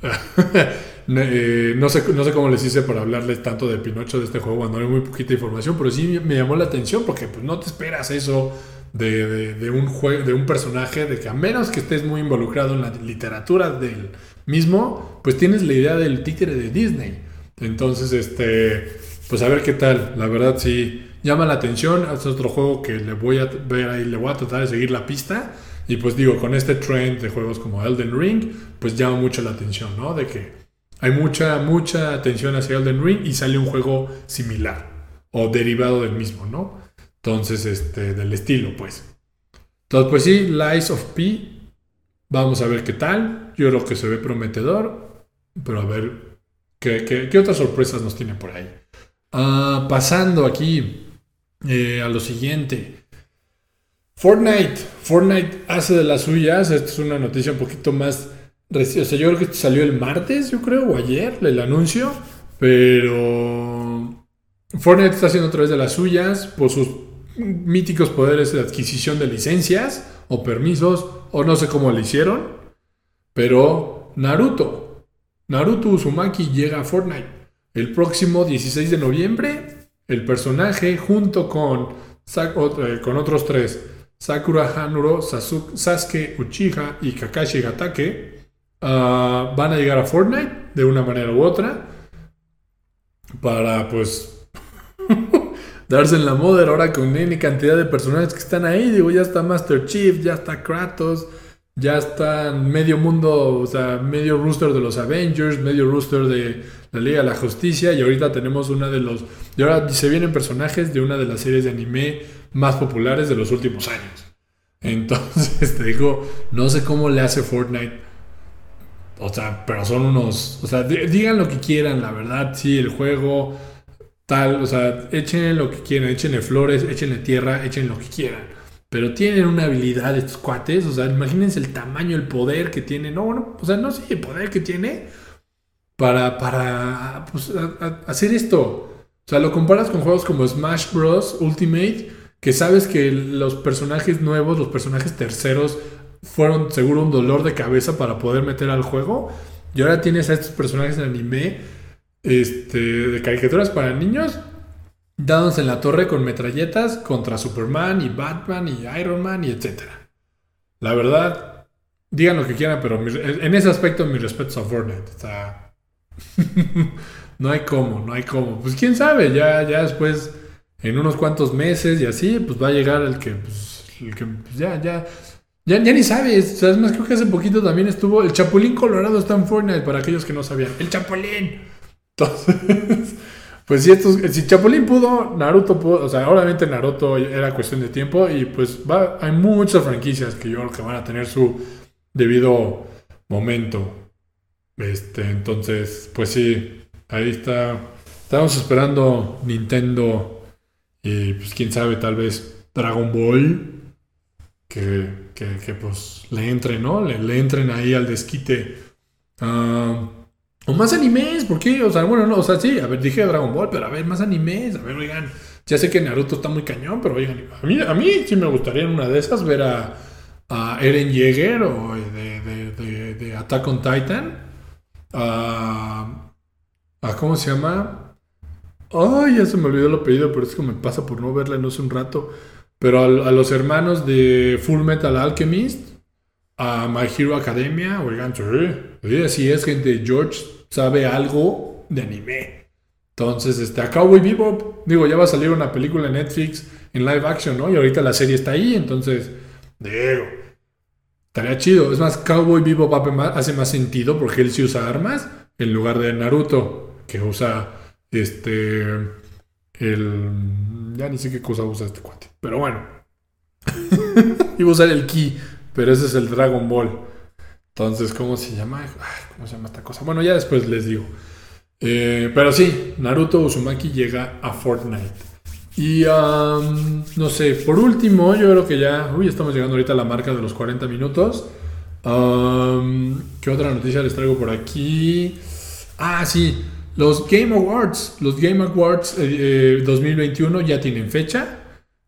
Eh, no, sé, no sé cómo les hice para hablarles tanto de Pinocho de este juego cuando hay muy poquita información, pero sí me llamó la atención porque pues, no te esperas eso de, un juego, de un personaje, de que a menos que estés muy involucrado en la literatura del mismo, pues tienes la idea del títere de Disney. Entonces, este, pues a ver qué tal. La verdad sí llama la atención. Es otro juego que le voy a ver ahí, le voy a tratar de seguir la pista. Y pues digo, con este trend de juegos como Elden Ring, pues llama mucho la atención, ¿no? De que hay mucha, mucha atención hacia Elden Ring y sale un juego similar o derivado del mismo, ¿no? Entonces, este, del estilo, pues. Entonces, pues sí, Lies of P. Vamos a ver qué tal. Yo creo que se ve prometedor. Pero a ver qué, otras sorpresas nos tiene por ahí. Ah, pasando aquí eh, a lo siguiente. Fortnite. Fortnite hace de las suyas. Esta es una noticia un poquito más. O sea, yo creo que salió el martes, yo creo, o ayer, el anuncio. Pero Fortnite está haciendo otra vez de las suyas por sus míticos poderes de adquisición de licencias o permisos, o no sé cómo le hicieron, pero Naruto, Naruto Uzumaki llega a Fortnite. El próximo 16 de noviembre, el personaje junto con, con otros tres, Sakura Hanuro, Sasuke Uchiha y Kakashi Gatake, ah, van a llegar a Fortnite de una manera u otra para pues darse en la moda ahora con N cantidad de personajes que están ahí. Digo, ya está Master Chief, ya está Kratos, ya está medio mundo, o sea, medio rooster de los Avengers, medio rooster de la Liga de la Justicia. Y ahorita tenemos una de los. Y ahora se vienen personajes de una de las series de anime más populares de los últimos años. Entonces, te digo, no sé cómo le hace Fortnite. O sea, pero son unos. O sea, digan lo que quieran, la verdad. Sí, el juego tal, o sea, échenle lo que quieran, échenle flores, échenle tierra, échenle lo que quieran. Pero tienen una habilidad estos cuates, o sea, imagínense el tamaño, el poder que tiene. No, bueno, o sea, no sé, el poder que tiene para, para pues, hacer esto. O sea, lo comparas con juegos como Smash Bros. Ultimate, que sabes que los personajes nuevos, los personajes terceros, fueron seguro un dolor de cabeza para poder meter al juego. Y ahora tienes a estos personajes en anime este, de caricaturas para niños, dados en la torre con metralletas contra Superman y Batman y Iron Man y etc. La verdad, digan lo que quieran, pero en ese aspecto mi respeto a Fortnite. no hay cómo, no hay cómo. Pues quién sabe, ya, ya después, en unos cuantos meses y así, pues va a llegar el que, pues, pues ya, ya, ya, ni sabes. ¿sabes? Más creo que hace poquito también estuvo el Chapulín Colorado está en Fortnite para aquellos que no sabían. El Chapulín. Entonces, pues si, estos, si Chapulín pudo, Naruto pudo, o sea, obviamente Naruto era cuestión de tiempo y pues va, hay muchas franquicias que yo creo que van a tener su debido momento. Este, entonces, pues sí, ahí está. Estamos esperando Nintendo y pues quién sabe, tal vez Dragon Ball. Que, que, pues le entren, ¿no? Le, entren ahí al desquite. Ah, o más animes, ¿por qué? O sea, bueno, no, o sea, sí, a ver, dije Dragon Ball, pero a ver, más animes, a ver, oigan, ya sé que Naruto está muy cañón, pero oigan, a mí, sí me gustaría en una de esas ver a, Eren Yeager o de, de, Attack on Titan, a, a, ¿cómo se llama? Ay, ya se me olvidó el apellido, pero es que me pasa por no verla no hace un rato, pero a, los hermanos de Full Metal Alchemist, a My Hero Academia, oigan, si es gente, George sabe algo de anime. Entonces, este, a Cowboy Bebop, digo, ya va a salir una película en Netflix en live action, ¿no? Y ahorita la serie está ahí, entonces, digo, estaría chido. Es más, Cowboy Bebop hace más sentido porque él sí usa armas en lugar de Naruto, que usa, este, el... Ya ni sé qué cosa usa este cuate. Pero bueno. Iba a usar el ki. Pero ese es el Dragon Ball. Entonces, ¿cómo se llama? ¿Cómo se llama esta cosa? Bueno, ya después les digo. Eh, pero sí, Naruto Uzumaki llega a Fortnite. Y no sé, por último, yo creo que ya, uy, estamos llegando ahorita a la marca de los 40 minutos. ¿Qué otra noticia les traigo por aquí? Ah, sí, los Game Awards. Los Game Awards 2021 eh, ya tienen fecha.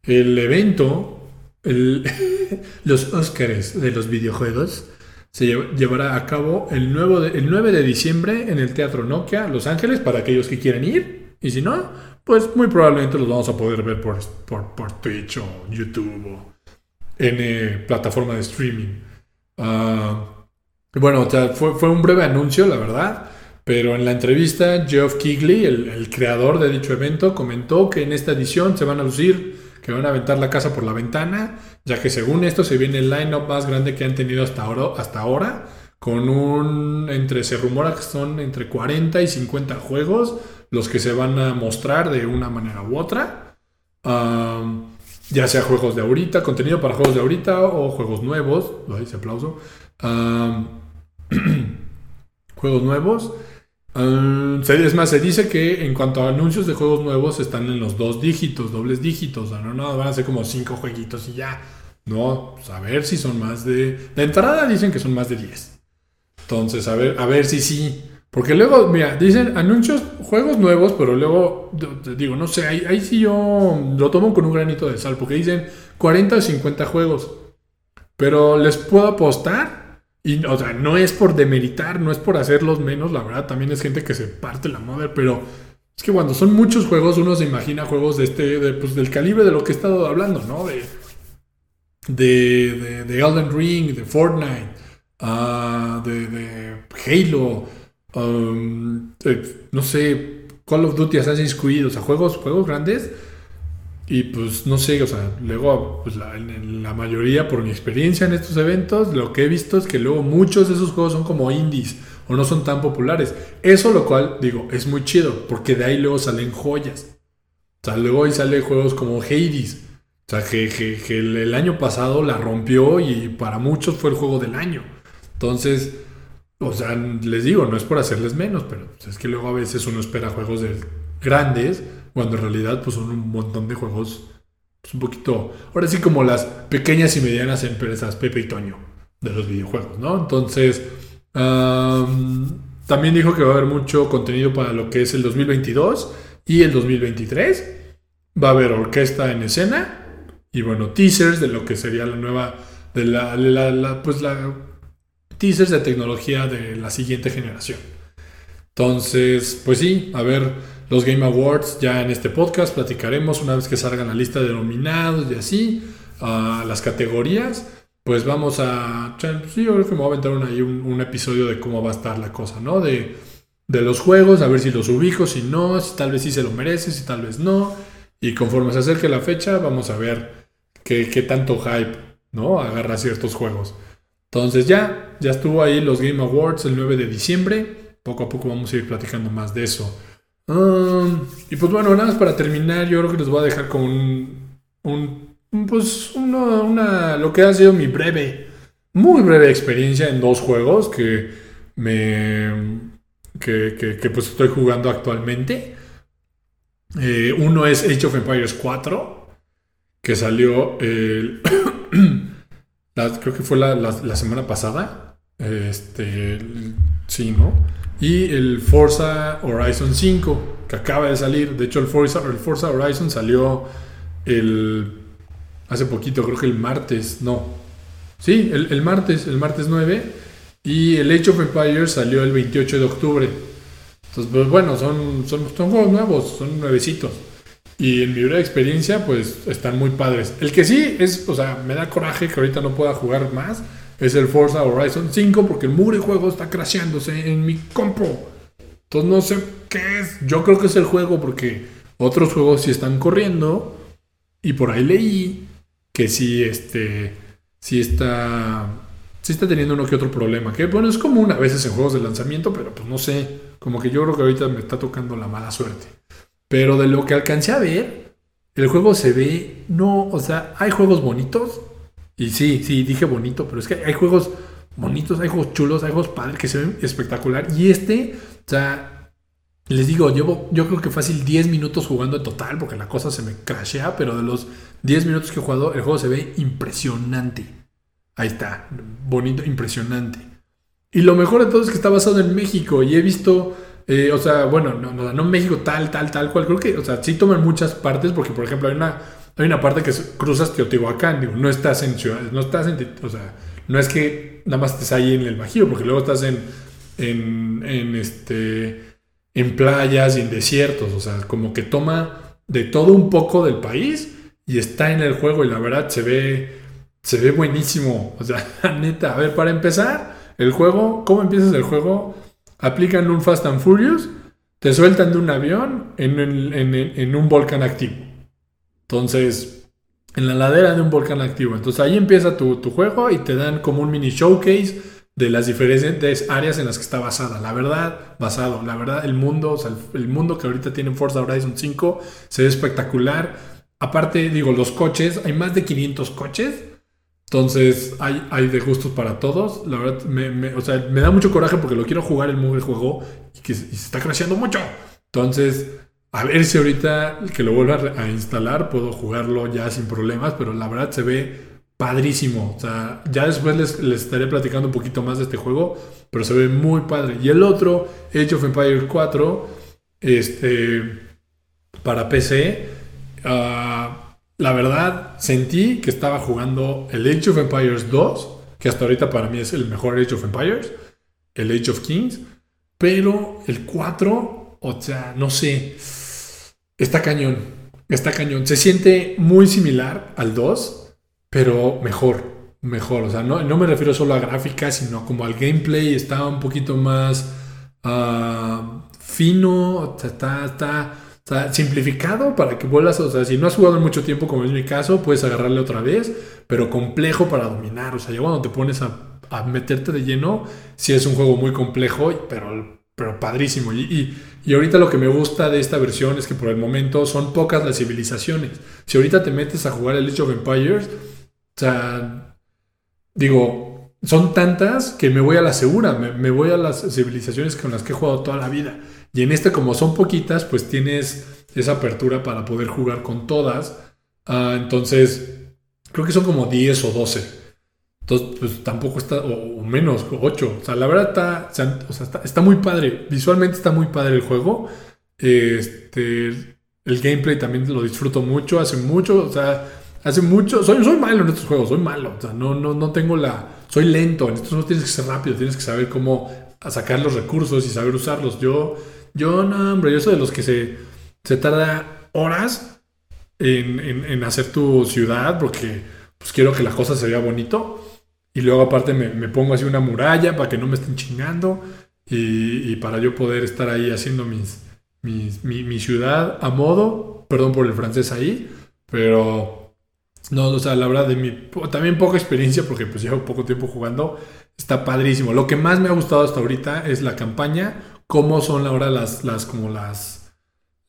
El evento, los Oscars de los videojuegos, se llevará a cabo el, el 9 de diciembre en el Teatro Nokia, Los Ángeles, para aquellos que quieran ir. Y si no, pues muy probablemente los vamos a poder ver por, por, Twitch o YouTube o en eh, plataforma de streaming. Uh, bueno, fue, fue, un breve anuncio, la verdad, pero en la entrevista Geoff Keighley, el, creador de dicho evento, comentó que en esta edición se van a lucir, que van a aventar la casa por la ventana, ya que según esto se viene el line-up más grande que han tenido hasta ahora, hasta ahora con un, entre, se rumora que son entre 40 y 50 juegos los que se van a mostrar de una manera u otra. ya sea juegos de ahorita, contenido para juegos de ahorita o juegos nuevos. Ahí ese aplauso. juegos nuevos. Es más, se dice que en cuanto a anuncios de juegos nuevos están en los dos dígitos, dobles dígitos. no, no, van a ser como cinco jueguitos y ya. No, pues a ver si son más de. De entrada dicen que son más de 10. Entonces, a ver, a ver si sí. Porque luego, mira, dicen anuncios, juegos nuevos, pero luego, digo, no sé, ahí, sí yo lo tomo con un granito de sal, porque dicen 40 o 50 juegos. Pero les puedo apostar, y, o sea, no es por demeritar, no es por hacerlos menos, la verdad, también es gente que se parte la madre, pero es que cuando son muchos juegos, uno se imagina juegos de este, de, pues, del calibre de lo que he estado hablando, ¿no? De, de, de, Elden Ring, de Fortnite, uh, de, de Halo. Um, eh, no sé, Call of Duty, Assassin's Creed, o sea, juegos, juegos grandes. Y pues no sé, o sea, luego, pues la, mayoría, por mi experiencia en estos eventos, lo que he visto es que luego muchos de esos juegos son como indies o no son tan populares. Eso lo cual, digo, es muy chido, porque de ahí luego salen joyas. O sea, luego ahí salen juegos como Hades. O sea, que, que el, año pasado la rompió y para muchos fue el juego del año. Entonces, o sea, les digo, no es por hacerles menos, pero pues, es que luego a veces uno espera juegos de grandes, cuando en realidad pues son un montón de juegos pues, un poquito, ahora sí como las pequeñas y medianas empresas Pepe y Toño de los videojuegos, ¿no? Entonces, también dijo que va a haber mucho contenido para lo que es el 2022 y el 2023. Va a haber orquesta en escena y bueno, teasers de lo que sería la nueva, de la pues la teasers de tecnología de la siguiente generación. Entonces, pues sí, a ver los Game Awards ya en este podcast platicaremos una vez que salga la lista de nominados y así, las categorías, pues vamos a... Sí, yo creo que me voy a aventar un, un, episodio de cómo va a estar la cosa, ¿no? De, de los juegos, a ver si los ubico, si no, si tal vez sí se lo merece, si tal vez no. Y conforme se acerque la fecha, vamos a ver qué, qué tanto hype, ¿no? Agarra ciertos juegos. Entonces ya, ya estuvo ahí los Game Awards el 9 de diciembre. Poco a poco vamos a ir platicando más de eso. Um, y pues bueno, nada más para terminar, yo creo que les voy a dejar con un, pues una, lo que ha sido mi breve, muy breve experiencia en dos juegos que me, que, que, pues estoy jugando actualmente. Eh, uno es Age of Empires 4, que salió el... creo que fue la, semana pasada. Este, sí, ¿no? Y el Forza Horizon 5, que acaba de salir. De hecho, el Forza, el Forza Horizon salió el, hace poquito, creo que el martes, no. Sí, el, martes, el martes 9. Y el Age of Empires salió el 28 de octubre. Entonces, pues bueno, son, son, son juegos nuevos, son nuevecitos. Y en mi breve experiencia, pues están muy padres. El que sí es, o sea, me da coraje que ahorita no pueda jugar más, es el Forza Horizon 5, porque el mugre juego está crasheándose en mi compo. Entonces no sé qué es. Yo creo que es el juego, porque otros juegos sí están corriendo. Y por ahí leí que sí, este, sí está, sí está teniendo uno que otro problema. Que bueno, es común a veces en juegos de lanzamiento, pero pues no sé. Como que yo creo que ahorita me está tocando la mala suerte. Pero de lo que alcancé a ver, el juego se ve, no, o sea, hay juegos bonitos. Y sí, sí, dije bonito, pero es que hay juegos bonitos, hay juegos chulos, hay juegos padres que se ven espectacular. Y este, o sea, Les digo, llevo yo creo que fácil 10 minutos jugando en total porque la cosa se me crashea, pero de los 10 minutos que he jugado, el juego se ve impresionante. Ahí está, bonito, impresionante. Y lo mejor de todo es que está basado en México y he visto, eh, o sea, bueno, no, no, no México tal, tal, tal cual, creo que, o sea, sí toman muchas partes porque, por ejemplo, hay una, hay una parte que cruzas Teotihuacán, digo, no estás en ciudad, no estás en, o sea, no es que nada más estés ahí en el Bajío, porque luego estás en, en, en este en playas y en desiertos, o sea, como que toma de todo un poco del país y está en el juego y la verdad se ve se ve buenísimo, o sea, neta, a ver, para empezar, el juego, ¿cómo empiezas el juego? Aplican un Fast and Furious, te sueltan de un avión en, en un volcán activo. Entonces, en la ladera de un volcán activo. Entonces ahí empieza tu, tu, juego y te dan como un mini showcase de las diferentes áreas en las que está basada. La verdad, basado, la verdad, el mundo, o sea, el, mundo que ahorita tiene Forza Horizon 5 se ve espectacular. Aparte, digo, los coches, hay más de 500 coches. Entonces, hay, hay de gustos para todos. La verdad, me, o sea, me da mucho coraje porque lo quiero jugar el juego y que se está creciendo mucho. Entonces, a ver si ahorita que lo vuelva a instalar puedo jugarlo ya sin problemas, pero la verdad se ve padrísimo. O sea, ya después les, estaré platicando un poquito más de este juego, pero se ve muy padre. Y el otro, Age of Empires 4, este, para PC, ah, la verdad sentí que estaba jugando el Age of Empires 2, que hasta ahorita para mí es el mejor Age of Empires, el Age of Kings, pero el 4, o sea, no sé, está cañón, está cañón. Se siente muy similar al 2 pero mejor, mejor. O sea, no, no me refiero solo a gráfica, sino como al gameplay, está un poquito más uh, fino, está, está, está, simplificado para que vuelvas, o sea, si no has jugado mucho tiempo, como es mi caso, puedes agarrarle otra vez, pero complejo para dominar. O sea, ya cuando te pones a, meterte de lleno, sí es un juego muy complejo, pero, pero padrísimo. Y, y, ahorita lo que me gusta de esta versión es que por el momento son pocas las civilizaciones. Si ahorita te metes a jugar el Age of Empires, o sea, digo, son tantas que me voy a la segura, me, voy a las civilizaciones con las que he jugado toda la vida. Y en este, como son poquitas, pues tienes esa apertura para poder jugar con todas. Ah, entonces, creo que son como 10 o 12. Entonces, pues tampoco está, o, menos, 8. O sea, la verdad está, o sea, está, está, muy padre. Visualmente está muy padre el juego. Este, el gameplay también lo disfruto mucho, hace mucho, o sea, Hace mucho, soy, soy malo en estos juegos, soy malo. O sea, no, no, no tengo la. Soy lento. En estos no tienes que ser rápido, tienes que saber cómo sacar los recursos y saber usarlos. Yo, yo no, hombre, yo soy de los que se, se tarda horas en, en, hacer tu ciudad porque pues quiero que la cosa se vea bonito. Y luego aparte me, me pongo así una muralla para que no me estén chingando y, y para yo poder estar ahí haciendo mis, mis, mi, mi ciudad a modo. Perdón por el francés ahí, pero no, o sea, la verdad, de mi, también poca experiencia porque pues llevo poco tiempo jugando. Está padrísimo. Lo que más me ha gustado hasta ahorita es la campaña, cómo son ahora las, las, como las,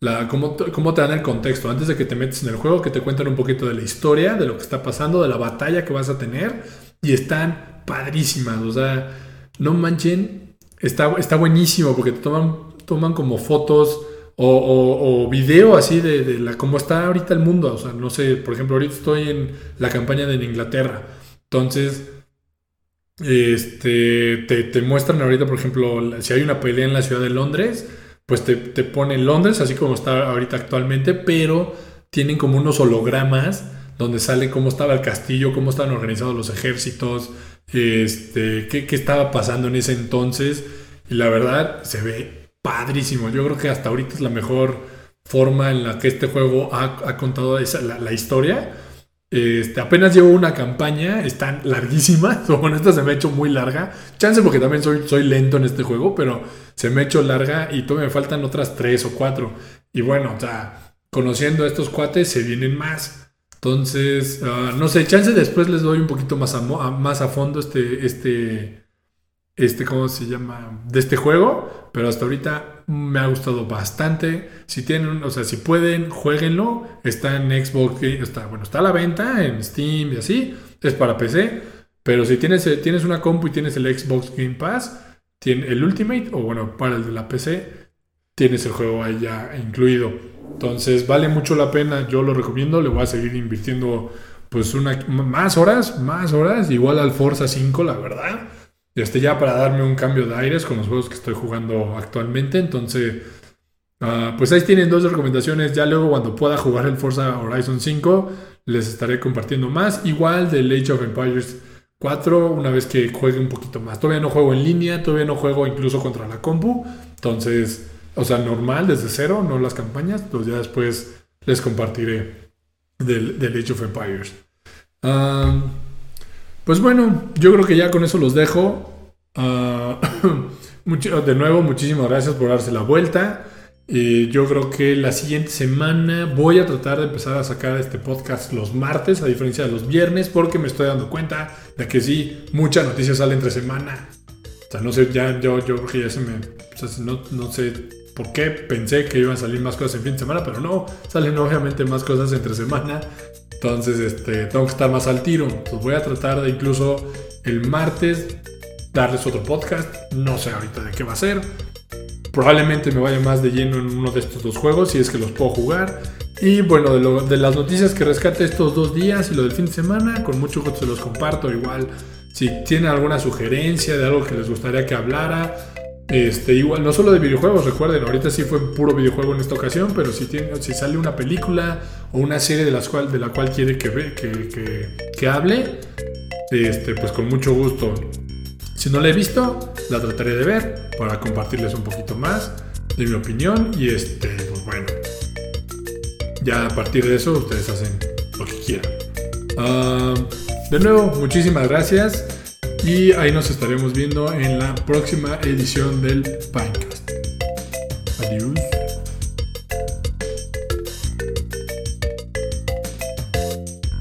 la, cómo, cómo te dan el contexto. Antes de que te metes en el juego, que te cuentan un poquito de la historia, de lo que está pasando, de la batalla que vas a tener. Y están padrísimas. O sea, no manchen, está, está buenísimo porque te toman, toman como fotos o, video así de, la, cómo está ahorita el mundo. O sea, no sé, por ejemplo, ahorita estoy en la campaña de Inglaterra. Entonces, este, te, muestran ahorita, por ejemplo, si hay una pelea en la ciudad de Londres, pues te, te pone Londres, así como está ahorita actualmente, pero tienen como unos hologramas donde sale cómo estaba el castillo, cómo estaban organizados los ejércitos, este, qué, qué estaba pasando en ese entonces. Y la verdad, se ve padrísimo. Yo creo que hasta ahorita es la mejor forma en la que este juego ha, contado esa, la, historia. Este, apenas llevo una campaña, están larguísimas. Bueno, esta se me ha hecho muy larga. Chance porque también soy, soy lento en este juego, pero se me ha hecho larga y todavía me faltan otras tres o cuatro. Y bueno, o sea, conociendo estos cuates se vienen más. Entonces, ah, no sé, chance después les doy un poquito más a, más a fondo este, este, este, ¿cómo se llama? De este juego, pero hasta ahorita me ha gustado bastante. Si tienen, o sea, si pueden, jueguenlo. Está en Xbox, está, bueno, está a la venta en Steam y así. Es para PC. Pero si tienes, tienes una compu y tienes el Xbox Game Pass, tiene el Ultimate, o bueno, para el de la PC, tienes el juego ahí ya incluido. Entonces vale mucho la pena, yo lo recomiendo, le voy a seguir invirtiendo pues una, más horas, más horas, igual al Forza 5, la verdad. Este, ya para darme un cambio de aires con los juegos que estoy jugando actualmente. Entonces, ah, pues ahí tienen dos recomendaciones. Ya luego cuando pueda jugar el Forza Horizon 5, les estaré compartiendo más. Igual del Age of Empires 4, una vez que juegue un poquito más. Todavía no juego en línea, todavía no juego incluso contra la compu. Entonces, o sea, normal, desde cero, no las campañas. Pues ya después les compartiré del, del Age of Empires. Ah, pues bueno, yo creo que ya con eso los dejo. Ah, de nuevo, muchísimas gracias por darse la vuelta. yo creo que la siguiente semana voy a tratar de empezar a sacar este podcast los martes, a diferencia de los viernes, porque me estoy dando cuenta de que sí, muchas noticias salen entre semana. O sea, no sé, ya yo, yo creo que ya se me. O sea, no, no sé por qué pensé que iban a salir más cosas en fin de semana, pero no, salen obviamente más cosas entre semana. Entonces, este, tengo que estar más al tiro. Pues voy a tratar de incluso el martes darles otro podcast. No sé ahorita de qué va a ser. Probablemente me vaya más de lleno en uno de estos dos juegos, si es que los puedo jugar. Y bueno, de, de las noticias que rescate estos dos días y lo del fin de semana, con mucho gusto se los comparto. Igual, si tienen alguna sugerencia de algo que les gustaría que hablara, este, igual, no solo de videojuegos, recuerden, ahorita sí fue puro videojuego en esta ocasión, pero si, tiene, si sale una película o una serie de, las cual, de la cual quiere que, que, que, hable, este, pues con mucho gusto. Si no la he visto, la trataré de ver para compartirles un poquito más de mi opinión y este, pues bueno, ya a partir de eso ustedes hacen lo que quieran. Ah, de nuevo, muchísimas gracias. Y ahí nos estaremos viendo en la próxima edición del Pinecast. Adiós.